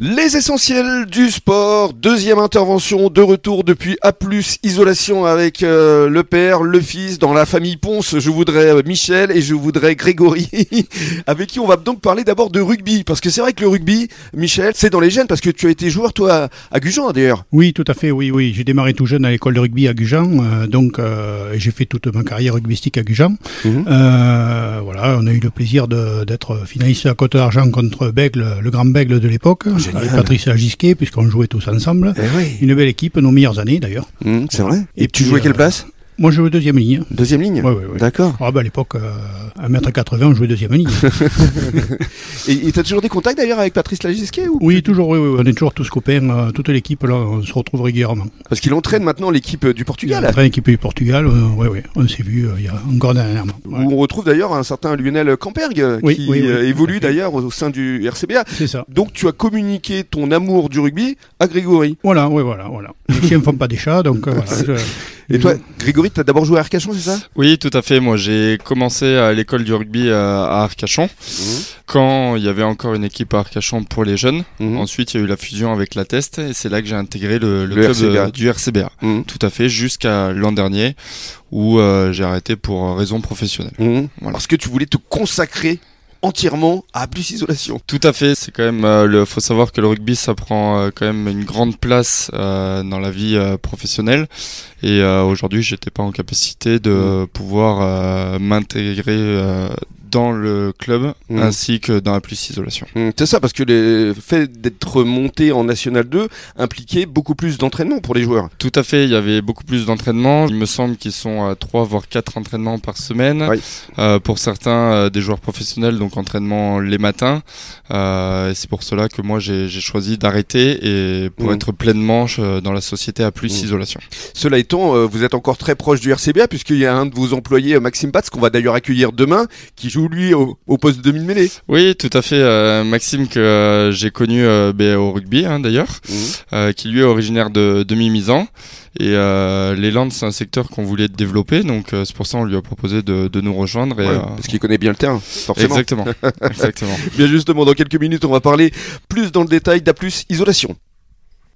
Les essentiels du sport, deuxième intervention de retour depuis A+, isolation avec euh, le père, le fils, dans la famille Ponce, je voudrais euh, Michel et je voudrais Grégory, avec qui on va donc parler d'abord de rugby, parce que c'est vrai que le rugby, Michel, c'est dans les gènes, parce que tu as été joueur toi à, Gujan d'ailleurs. Oui, tout à fait, oui, oui, j'ai démarré tout jeune à l'école de rugby à Gujan, euh, donc j'ai fait toute ma carrière rugbystique à Gujan. Mhm. voilà, on a eu le plaisir d'être finaliste à Côte d'Argent contre Bègle, le grand Bègle de l'époque. Avec Patrice Agisquet, puisqu'on jouait tous ensemble. Eh Une belle équipe, nos meilleures années d'ailleurs. Mmh, c'est vrai. Et, tu jouais quelle euh, place? Moi, je jouais deuxième ligne. Deuxième ligne Oui, oui, oui. D'accord. Ah, bah, à l'époque, euh, à 1m80, on jouait deuxième ligne. et tu as toujours des contacts d'ailleurs avec Patrice Lagisquet ou Oui, toujours, oui, oui, on est toujours tous copains, euh, toute l'équipe, là, on se retrouve régulièrement. Parce qu'il entraîne maintenant l'équipe du Portugal. Il entraîne l'équipe du Portugal, oui, oui, on s'est vu il y a encore dernièrement. On retrouve d'ailleurs un certain Lionel Camperg, qui évolue d'ailleurs au sein du RCBA. C'est ça. Donc, tu as communiqué ton amour du rugby à Grégory. Voilà, oui, voilà, voilà. Les chiens ne font pas des chats, donc voilà. Et toi, Grégory, tu as d'abord joué à Arcachon, c'est ça? Oui, tout à fait. Moi, j'ai commencé à l'école du rugby à Arcachon, mmh. quand il y avait encore une équipe à Arcachon pour les jeunes. Mmh. Ensuite, il y a eu la fusion avec la Test, et c'est là que j'ai intégré le, club euh, du RCBA. Mmh. Tout à fait, jusqu'à l'an dernier, où euh, j'ai arrêté pour raison professionnelle. Parce que tu voulais te consacrer entièrement à plus isolation. Tout à fait, c'est quand même euh, le faut savoir que le rugby ça prend euh, quand même une grande place euh, dans la vie professionnelle et aujourd'hui, j'étais pas en capacité de mmh. pouvoir m'intégrer dans le club mmh. ainsi que dans la plus isolation. Mmh, c'est ça, parce que le fait d'être monté en National 2 impliquait beaucoup plus d'entraînement pour les joueurs. Tout à fait, il y avait beaucoup plus d'entraînement. Il me semble qu'ils sont à 3 voire 4 entraînements par semaine. Euh, pour certains, euh, des joueurs professionnels, donc entraînement les matins. Euh, et c'est pour cela que moi j'ai choisi d'arrêter et pour mmh. être pleinement dans la société à plus isolation. Cela étant, vous êtes encore très proche du RCBA puisqu'il y a un de vos employés, Maxime Batz, qu'on va d'ailleurs accueillir demain, qui joue lui au, poste de demi-mêlée. Oui, tout à fait. Euh, Maxime que euh, j'ai connu euh, au rugby hein, d'ailleurs, mhm. qui lui est originaire de, demi-misant. Et euh, les Landes, c'est un secteur qu'on voulait développer, donc c'est pour ça qu'on lui a proposé de, de nous rejoindre. Et, parce qu'il connaît bien le terrain, forcément. Exactement. Exactement. bien justement, dans quelques minutes, on va parler plus dans le détail d'A+, isolation.